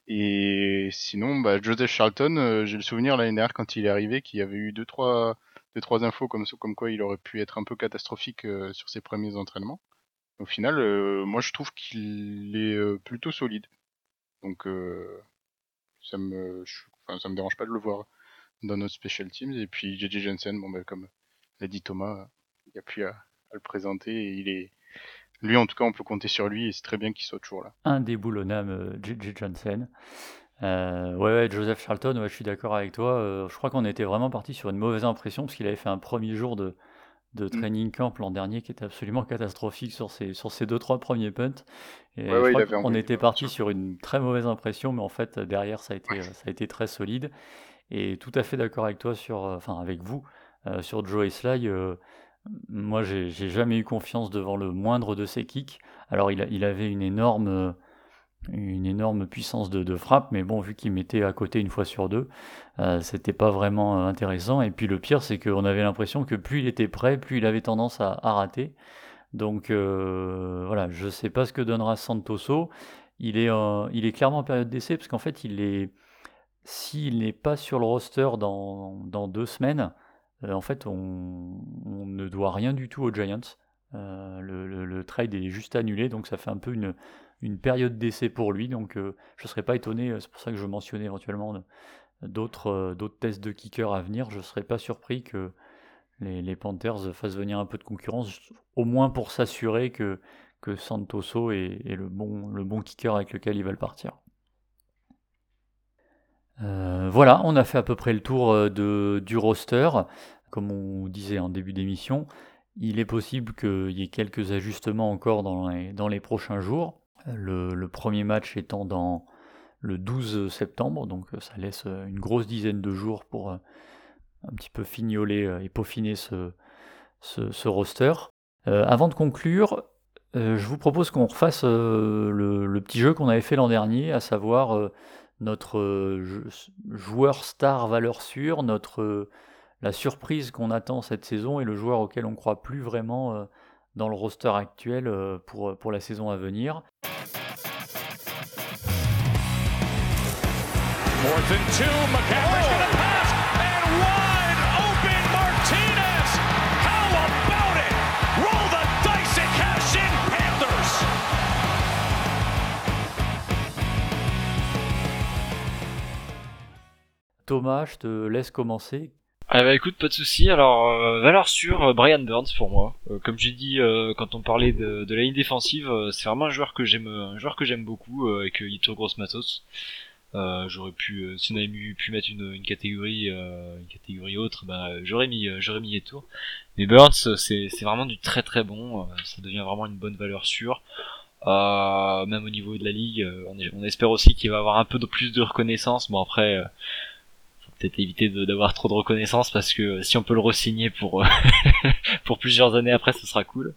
Et sinon, bah, Joseph Charlton, euh, j'ai le souvenir l'année dernière quand il est arrivé qu'il y avait eu deux trois, deux, trois infos comme, comme quoi il aurait pu être un peu catastrophique sur ses premiers entraînements. Au final, moi je trouve qu'il est plutôt solide. Donc ça me, ça me dérange pas de le voir dans notre special teams. Et puis JJ Jensen, bon, ben, comme l'a dit Thomas, il n'y a plus à, le présenter. Et il est, lui, en tout cas, on peut compter sur lui et c'est très bien qu'il soit toujours là. Un déboulonnable, JJ Jensen. Euh, ouais, ouais, Joseph Charlton, ouais, je suis d'accord avec toi. Euh, je crois qu'on était vraiment parti sur une mauvaise impression parce qu'il avait fait un premier jour de, de mm. training camp l'an dernier qui était absolument catastrophique sur ses, sur ses deux trois premiers punts. Et on était parti sur une très mauvaise impression, mais en fait derrière ça a été, ça a été très solide. Et tout à fait d'accord avec toi sur, euh, enfin avec vous, euh, sur Joe Sly. Euh, moi, j'ai jamais eu confiance devant le moindre de ses kicks. Alors, il, avait une énorme, une énorme puissance de, de frappe, mais bon, vu qu'il mettait à côté une fois sur deux, c'était pas vraiment intéressant. Et puis le pire, c'est qu'on avait l'impression que plus il était prêt, plus il avait tendance à, à rater. Donc voilà, je sais pas ce que donnera Santoso. Il est, il est clairement en période d'essai parce qu'en fait, il est, s'il n'est pas sur le roster dans, deux semaines, euh, en fait, on, ne doit rien du tout aux Giants. Euh, le, trade est juste annulé, donc ça fait un peu une, période d'essai pour lui. Donc euh, je ne serais pas étonné, c'est pour ça que je mentionnais éventuellement d'autres tests de kicker à venir. Je ne serais pas surpris que les, Panthers fassent venir un peu de concurrence, au moins pour s'assurer que, que Santoso est, est, le, bon, le bon kicker avec lequel ils veulent partir. Euh, voilà, on a fait à peu près le tour euh, du roster. Comme on disait en début d'émission, il est possible qu'il y ait quelques ajustements encore dans les, prochains jours. Le, premier match étant dans le 12 septembre, donc ça laisse une grosse dizaine de jours pour euh, un petit peu fignoler et peaufiner ce, roster. avant de conclure, je vous propose qu'on refasse le, petit jeu qu'on avait fait l'an dernier, à savoir notre euh, joueur star valeur sûre, notre, euh, la surprise qu'on attend cette saison et le joueur auquel on ne croit plus vraiment euh, dans le roster actuel pour, pour la saison à venir. Thomas, je te laisse commencer. Ah bah écoute, pas de souci. Alors euh, valeur sûre, euh, Brian Burns pour moi. Euh, comme j'ai dit quand on parlait de, la ligne défensive, c'est vraiment un joueur que j'aime, un joueur que j'aime beaucoup avec Yito Gross Matos. j'aurais pu, si on avait pu mettre une, catégorie, une catégorie autre, bah, j'aurais mis, j'aurais mis. Mais Burns, c'est, c'est vraiment du très très bon. ça devient vraiment une bonne valeur sûre. même au niveau de la ligue, on, on espère aussi qu'il va avoir un peu de plus de reconnaissance. Bon après peut-être éviter d'avoir trop de reconnaissance parce que euh, si on peut le re-signer pour euh, pour plusieurs années après, ce sera cool.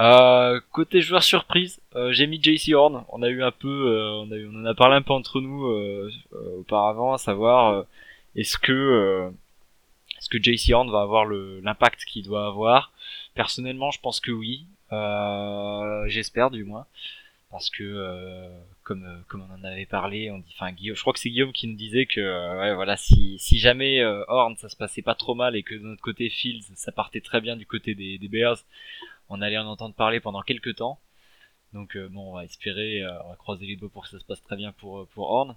Euh, côté joueur surprise, euh, j'ai mis JC Horn. On a eu un peu, on, en a parlé un peu entre nous auparavant, à savoir est-ce que est-ce que JC Horn va avoir l'impact qu'il doit avoir. Personnellement, je pense que oui. J'espère du moins parce que euh, comme euh, comme on en avait parlé, on dit, enfin je crois que c'est Guillaume qui nous disait que euh, voilà si si jamais Horn ça se passait pas trop mal et que de notre côté Fields ça partait très bien du côté des, des Bears, on allait en entendre parler pendant quelques temps. Donc bon, on va espérer, on va croiser les doigts pour que ça se passe très bien pour pour Horn.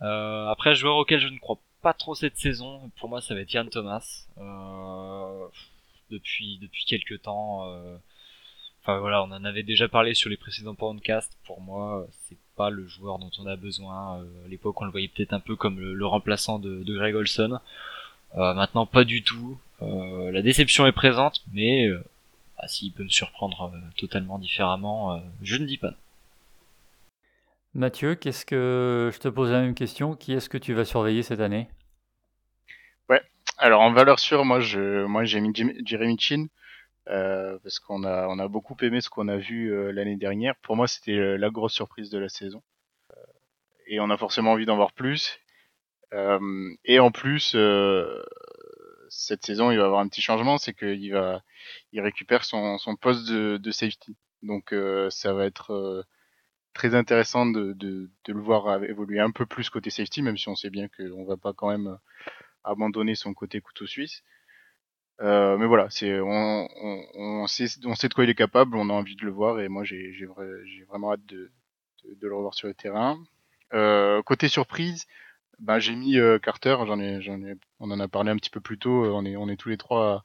après, joueur auquel je ne crois pas trop cette saison. Pour moi, ça va être Yann Thomas. depuis depuis quelques temps. Enfin voilà, on en avait déjà parlé sur les précédents podcasts. Pour moi, c'est pas le joueur dont on a besoin. à l'époque, on le voyait peut-être un peu comme le, remplaçant de, de, Greg Olson. maintenant, pas du tout. la déception est présente, mais ah, s'il peut me surprendre totalement différemment, je ne dis pas. Mathieu, qu'est-ce que je te pose la même question Qui est-ce que tu vas surveiller cette année? Ouais, alors en valeur sûre, moi je, moi j'ai mis Jeremy Chin euh, parce qu'on a, on a beaucoup aimé ce qu'on a vu euh, l'année dernière. Pour moi, c'était euh, la grosse surprise de la saison, et on a forcément envie d'en voir plus. et en plus, cette saison, il va avoir un petit changement, c'est qu'il va, il récupère son, son poste de, de safety. Donc ça va être très intéressant de, de, de, le voir évoluer un peu plus côté safety, même si on sait bien qu'on va pas quand même abandonner son côté couteau suisse. Euh, mais voilà, c'est on, on, on, sait, on sait de quoi il est capable, on a envie de le voir et moi j'ai vraiment hâte de, de, le revoir sur le terrain. Euh, côté surprise, ben j'ai mis euh, Carter, j'en ai, ai, on en a parlé un petit peu plus tôt, on est on est tous les trois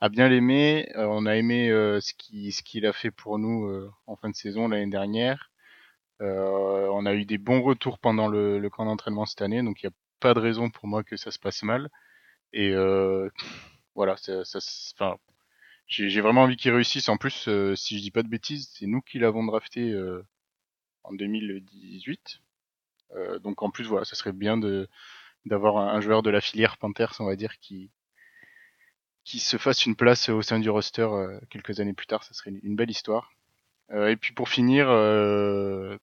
à, à bien l'aimer. Euh, on a aimé ce qui ce qu'il a fait pour nous en fin de saison l'année dernière. Euh, on a eu des bons retours pendant le, le camp d'entraînement cette année, donc il n'y a pas de raison pour moi que ça se passe mal. Et euh, voilà, ça, ça, enfin, j'ai vraiment envie qu'il réussisse. En plus, euh, si je dis pas de bêtises, c'est nous qui l'avons drafté euh, en 2018. Euh, donc en plus, voilà, ça serait bien d'avoir un, joueur de la filière Panthers, on va dire, qui qui se fasse une place au sein du roster quelques années plus tard. Ça serait une belle histoire. Et puis pour finir, je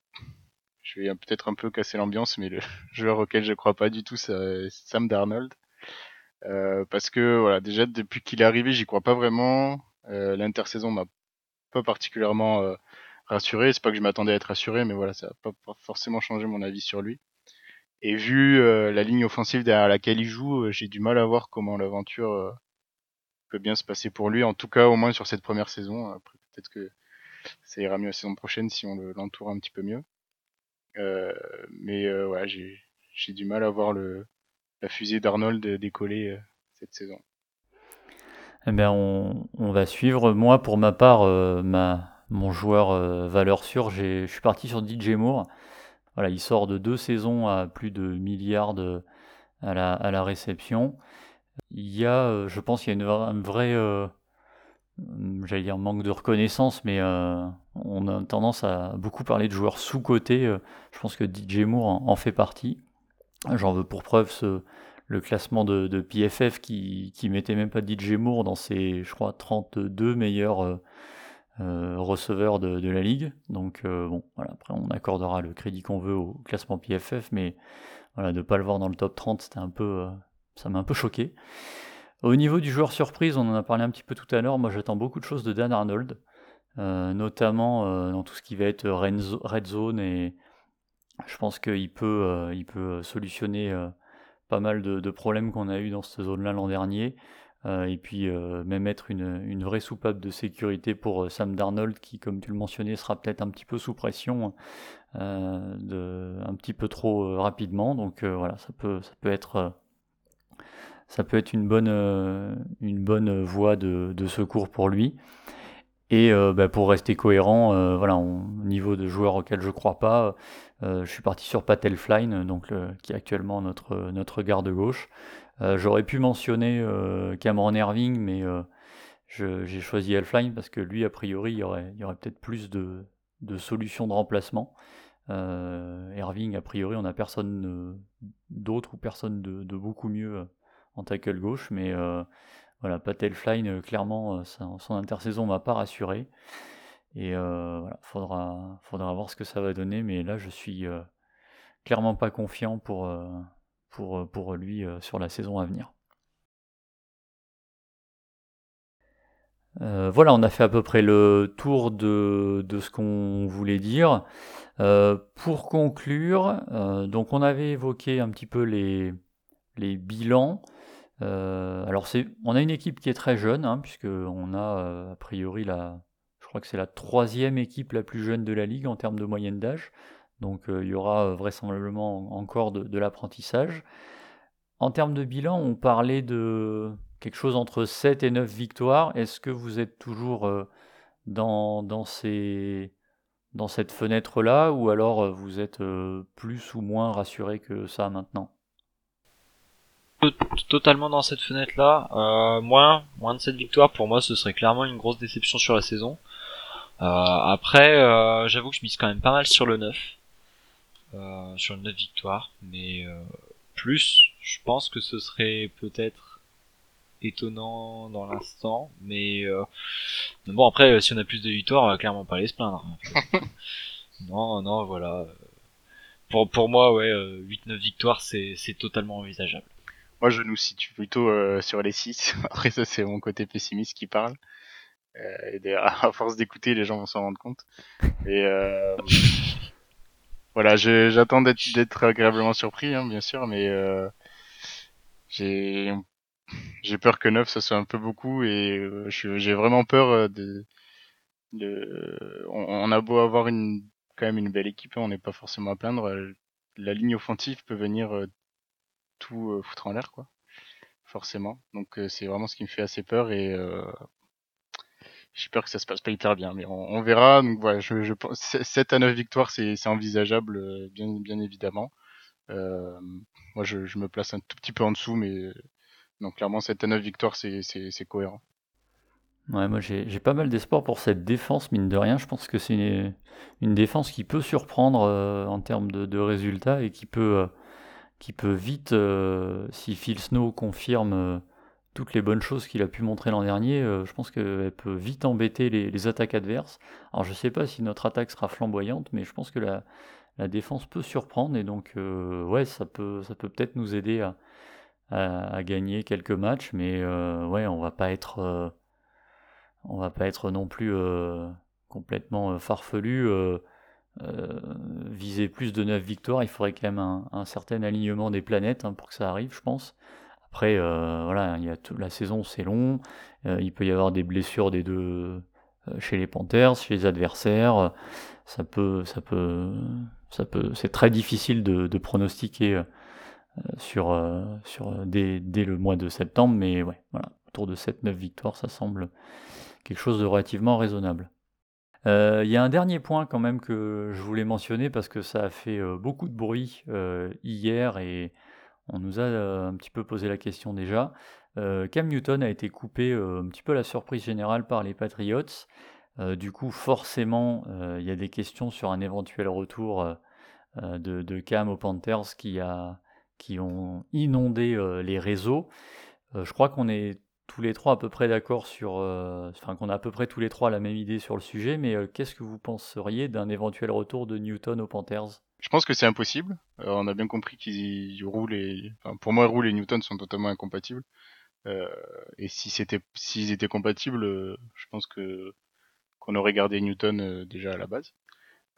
vais peut-être un peu casser l'ambiance, mais le joueur auquel je crois pas du tout, c'est Sam Darnold. Euh, parce que voilà, déjà depuis qu'il est arrivé, j'y crois pas vraiment. Euh, L'intersaison m'a pas particulièrement euh, rassuré. C'est pas que je m'attendais à être rassuré, mais voilà, ça a pas forcément changé mon avis sur lui. Et vu la ligne offensive derrière laquelle il joue, j'ai du mal à voir comment l'aventure peut bien se passer pour lui. En tout cas, au moins sur cette première saison. Après, peut-être que ça ira mieux la saison prochaine si on l'entoure un petit peu mieux. Euh, mais euh, ouais, j'ai du mal à voir le, la fusée d'Arnold décoller euh, cette saison. Eh bien, on, va suivre. Moi, pour ma part, euh, ma, mon joueur euh, valeur sûre, je suis parti sur DJ Moore. Voilà, il sort de deux saisons à plus de milliards à, la, à la réception. Il y a, je pense, il y a une, un vrai j'allais dire manque de reconnaissance, mais on a tendance à beaucoup parler de joueurs sous-cotés. Je pense que DJ Moore en, fait partie. J'en veux pour preuve ce, le classement de, de PFF qui, qui mettait même pas DJ Moore dans ses, je crois, 32 meilleurs euh, euh, receveurs de, de, la ligue. Donc bon, voilà, après on accordera le crédit qu'on veut au classement PFF, mais voilà, de pas le voir dans le top 30, c'était un peu, ça m'a un peu choqué. Au niveau du joueur surprise, on en a parlé un petit peu tout à l'heure. Moi, j'attends beaucoup de choses de Dan Arnold, euh, notamment euh, dans tout ce qui va être red zone et je pense qu'il peut, euh, il peut solutionner pas mal de, problèmes qu'on a eu dans cette zone-là l'an dernier. et puis même être une, vraie soupape de sécurité pour Sam Darnold qui, comme tu le mentionnais, sera peut-être un petit peu sous pression, de, un petit peu trop rapidement. Donc voilà, ça peut, ça peut être ça peut être une bonne, euh, une bonne voie de, secours pour lui. Et euh, bah, pour rester cohérent, euh, voilà, au niveau de joueurs auxquels je crois pas, je suis parti sur Pat Elfline, donc qui est actuellement notre, notre garde gauche. J'aurais pu mentionner Cameron Irving, mais j'ai choisi Elfline parce que lui, a priori, il y aurait, peut-être plus de, solutions de remplacement. Irving, a priori, on n'a personne d'autre ou personne de, beaucoup mieux en tackle gauche, mais euh, voilà, Patelfline, euh, clairement, euh, son intersaison m'a pas rassuré. Et voilà, faudra, faudra voir ce que ça va donner, mais là, je suis clairement pas confiant pour, pour lui sur la saison à venir. voilà, on a fait à peu près le tour de, ce qu'on voulait dire. pour conclure, donc on avait évoqué un petit peu les, bilans. Euh, alors on a une équipe qui est très jeune, hein, puisque on a euh, a priori la, crois que c'est la troisième équipe la plus jeune de la ligue en termes de moyenne d'âge. Donc euh, il y aura vraisemblablement encore de, l'apprentissage. en termes de bilan, on parlait de quelque chose entre 7 et 9 victoires. Est-ce que vous êtes toujours dans, dans, cette fenêtre-là ou alors vous êtes plus ou moins rassuré que ça maintenant? Totalement dans cette fenêtre-là. Euh, moins, moins de 7 victoires, pour moi, ce serait clairement une grosse déception sur la saison. Euh, après, euh, j'avoue que je mise quand même pas mal sur le 9. Euh, sur le 9 victoires. Mais euh, plus, je pense que ce serait peut-être étonnant dans l'instant. Mais, mais, bon, après, si on a plus de victoires, on va clairement pas aller se plaindre. non, non, voilà. Pour, pour moi, ouais, 8-9 victoires, c'est totalement envisageable. Moi, je nous situe plutôt euh, sur les 6. Après, ça, c'est mon côté pessimiste qui parle. Euh, et à force d'écouter, les gens vont s'en rendre compte. Et euh, voilà, j'attends d'être agréablement surpris, hein, bien sûr, mais euh, j'ai j'ai peur que 9 ça soit un peu beaucoup et euh, j'ai vraiment peur euh, de, de on, on, a beau avoir une quand même une belle équipe, hein, on n'est pas forcément à plaindre. La ligne offensive peut venir tout foutre en l'air, quoi. Forcément. Donc euh, c'est vraiment ce qui me fait assez peur et euh, j'ai peur que ça se passe pas hyper bien, mais on, verra. Donc voilà, je, je pense 7 à 9 victoires, c'est envisageable, bien, bien évidemment. Euh, moi, je, me place un tout petit peu en dessous, mais donc clairement 7 à 9 victoires, c'est cohérent. Ouais, moi j'ai pas mal d'espoir pour cette défense, mine de rien. Je pense que c'est une, défense qui peut surprendre en termes de, résultats et qui peut qui peut vite, euh, si Phil Snow confirme euh, toutes les bonnes choses qu'il a pu montrer l'an dernier, euh, je pense qu'elle peut vite embêter les, attaques adverses. Alors je ne sais pas si notre attaque sera flamboyante, mais je pense que la, défense peut surprendre et donc ouais, ça peut ça peut peut-être nous aider à, gagner quelques matchs, mais ouais, on va pas être on va pas être non plus complètement farfelu. Euh, viser plus de 9 victoires, il faudrait quand même un, certain alignement des planètes hein, pour que ça arrive, je pense. Après, euh, voilà, il y a la saison c'est long, euh, il peut y avoir des blessures des deux chez les Panthers, chez les adversaires. Ça peut, ça peut, ça peut, c'est très difficile de, pronostiquer sur, sur dès, dès, le mois de septembre, mais ouais, voilà, autour de 7-9 victoires, ça semble quelque chose de relativement raisonnable. Euh, il y a un dernier point quand même que je voulais mentionner parce que ça a fait euh, beaucoup de bruit euh, hier et on nous a un petit peu posé la question déjà. Cam Newton a été coupé un petit peu à la surprise générale par les Patriots. du coup, forcément, il y a des questions sur un éventuel retour de, Cam aux Panthers qui, a, qui ont inondé les réseaux. je crois qu'on est tous les trois à peu près d'accord sur, euh, enfin qu'on a à peu près tous les trois la même idée sur le sujet, mais euh, qu'est-ce que vous penseriez d'un éventuel retour de Newton aux Panthers? Je pense que c'est impossible. Euh, on a bien compris qu'ils roulent et, enfin, pour moi, Roule et Newton sont totalement incompatibles. et si c'était, s'ils étaient compatibles, je pense que qu'on aurait gardé Newton déjà à la base.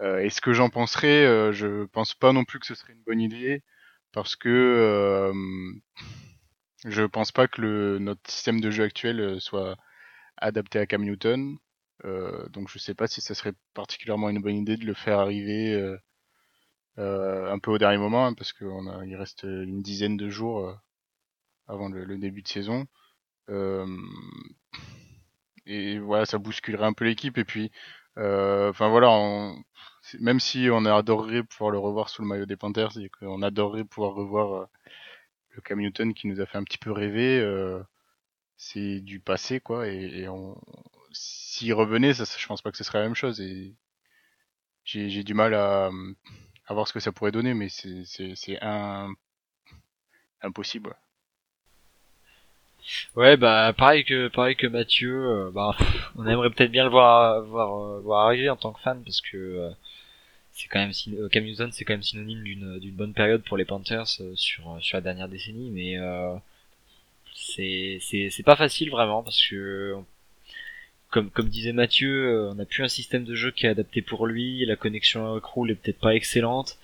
et ce que j'en penserais, je pense pas non plus que ce serait une bonne idée parce que je pense pas que le, notre système de jeu actuel euh, soit adapté à Cam Newton. Euh, donc je sais pas si ça serait particulièrement une bonne idée de le faire arriver euh, euh un peu au dernier moment, hein, parce qu'il reste une dizaine de jours euh, avant le, début de saison. et voilà, ça bousculerait un peu l'équipe. Et puis, enfin voilà, on, même si on adorerait pouvoir le revoir sous le maillot des Panthers et qu'on adorerait pouvoir revoir le Cam Newton qui nous a fait un petit peu rêver, euh, c'est du passé, quoi. Et, on... s'il revenait, ça, je pense pas que ce serait la même chose. Et j'ai du mal à, à, voir ce que ça pourrait donner, mais c'est un... impossible. Ouais, bah pareil que pareil que Mathieu, euh, bah on aimerait peut-être bien le voir voir euh, voir arriver en tant que fan parce que c'est quand même euh, c'est quand même synonyme d'une d'une bonne période pour les Panthers euh, sur euh, sur la dernière décennie mais euh, c'est c'est c'est pas facile vraiment parce que comme comme disait Mathieu on n'a plus un système de jeu qui est adapté pour lui la connexion avec Roule est peut-être pas excellente.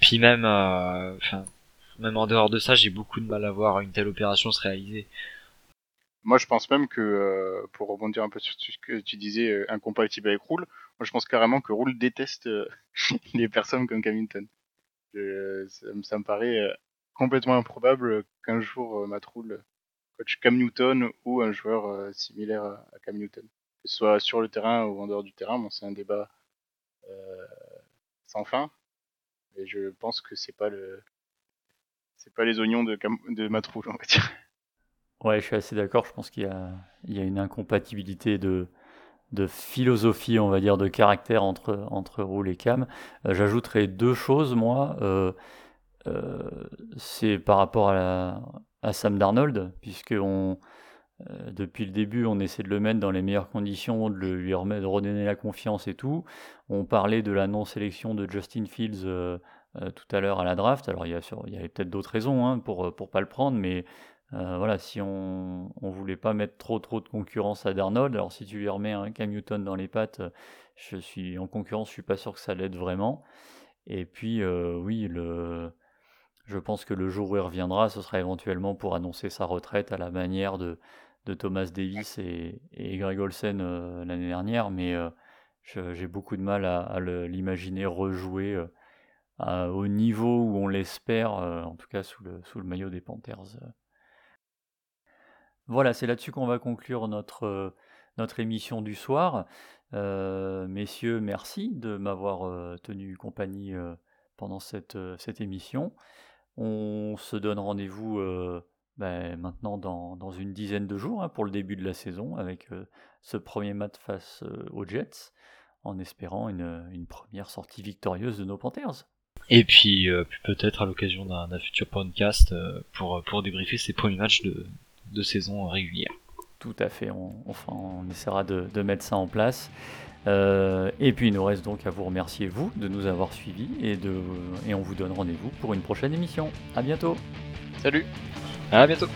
Puis même enfin même en dehors de ça j'ai beaucoup de mal à voir une telle opération se réaliser moi, je pense même que, pour rebondir un peu sur ce que tu disais, incompatible avec Roule, moi, je pense carrément que Roule déteste euh, les personnes comme Camilton. ça, me paraît euh, complètement improbable qu'un jour Matt Rule coach Cam Newton ou un joueur similaire à Cam Newton. Que ce soit sur le terrain ou en dehors du terrain, bon, c'est un débat sans fin. Et je pense que c'est pas le c'est pas les oignons de, de Matt on va dire. Ouais, je suis assez d'accord. Je pense qu'il y a, une incompatibilité de, philosophie, on va dire, de caractère entre, entre Roule et Cam. Euh, j'ajouterais deux choses, moi. Euh, euh, c'est par rapport à, à Sam Darnold, puisque on, depuis le début, on essaie de le mettre dans les meilleures conditions, de lui de redonner la confiance et tout. On parlait de la non-sélection de Justin Fields tout à l'heure à la draft. Alors, il y, a il y avait peut-être d'autres raisons hein, pour ne pas le prendre, mais euh, voilà, si on ne voulait pas mettre trop trop de concurrence à Darnold, alors si tu lui remets un Cam Newton dans les pattes, je suis en concurrence, je suis pas sûr que ça l'aide vraiment. Et puis euh, oui, le, je pense que le jour où il reviendra, ce sera éventuellement pour annoncer sa retraite à la manière de, de Thomas Davis et, et Greg Olsen euh, l'année dernière, mais j'ai beaucoup de mal à, l'imaginer rejouer au niveau où on l'espère, en tout cas sous le, sous le maillot des Panthers. Voilà, c'est là-dessus qu'on va conclure notre, euh, notre émission du soir. Euh, messieurs, merci de m'avoir euh, tenu compagnie pendant cette, cette émission. On se donne rendez-vous ben, maintenant dans, dans, une dizaine de jours hein, pour le début de la saison avec ce premier match face aux Jets, en espérant une, une, première sortie victorieuse de nos Panthers. Et puis peut-être à l'occasion d'un futur podcast pour, pour débriefer ces premiers matchs de, de saison régulière. Tout à fait, on, on essaiera de, mettre ça en place. Euh, et puis il nous reste donc à vous remercier, vous, de nous avoir suivis et, de, et on vous donne rendez-vous pour une prochaine émission. À bientôt. Salut. À bientôt.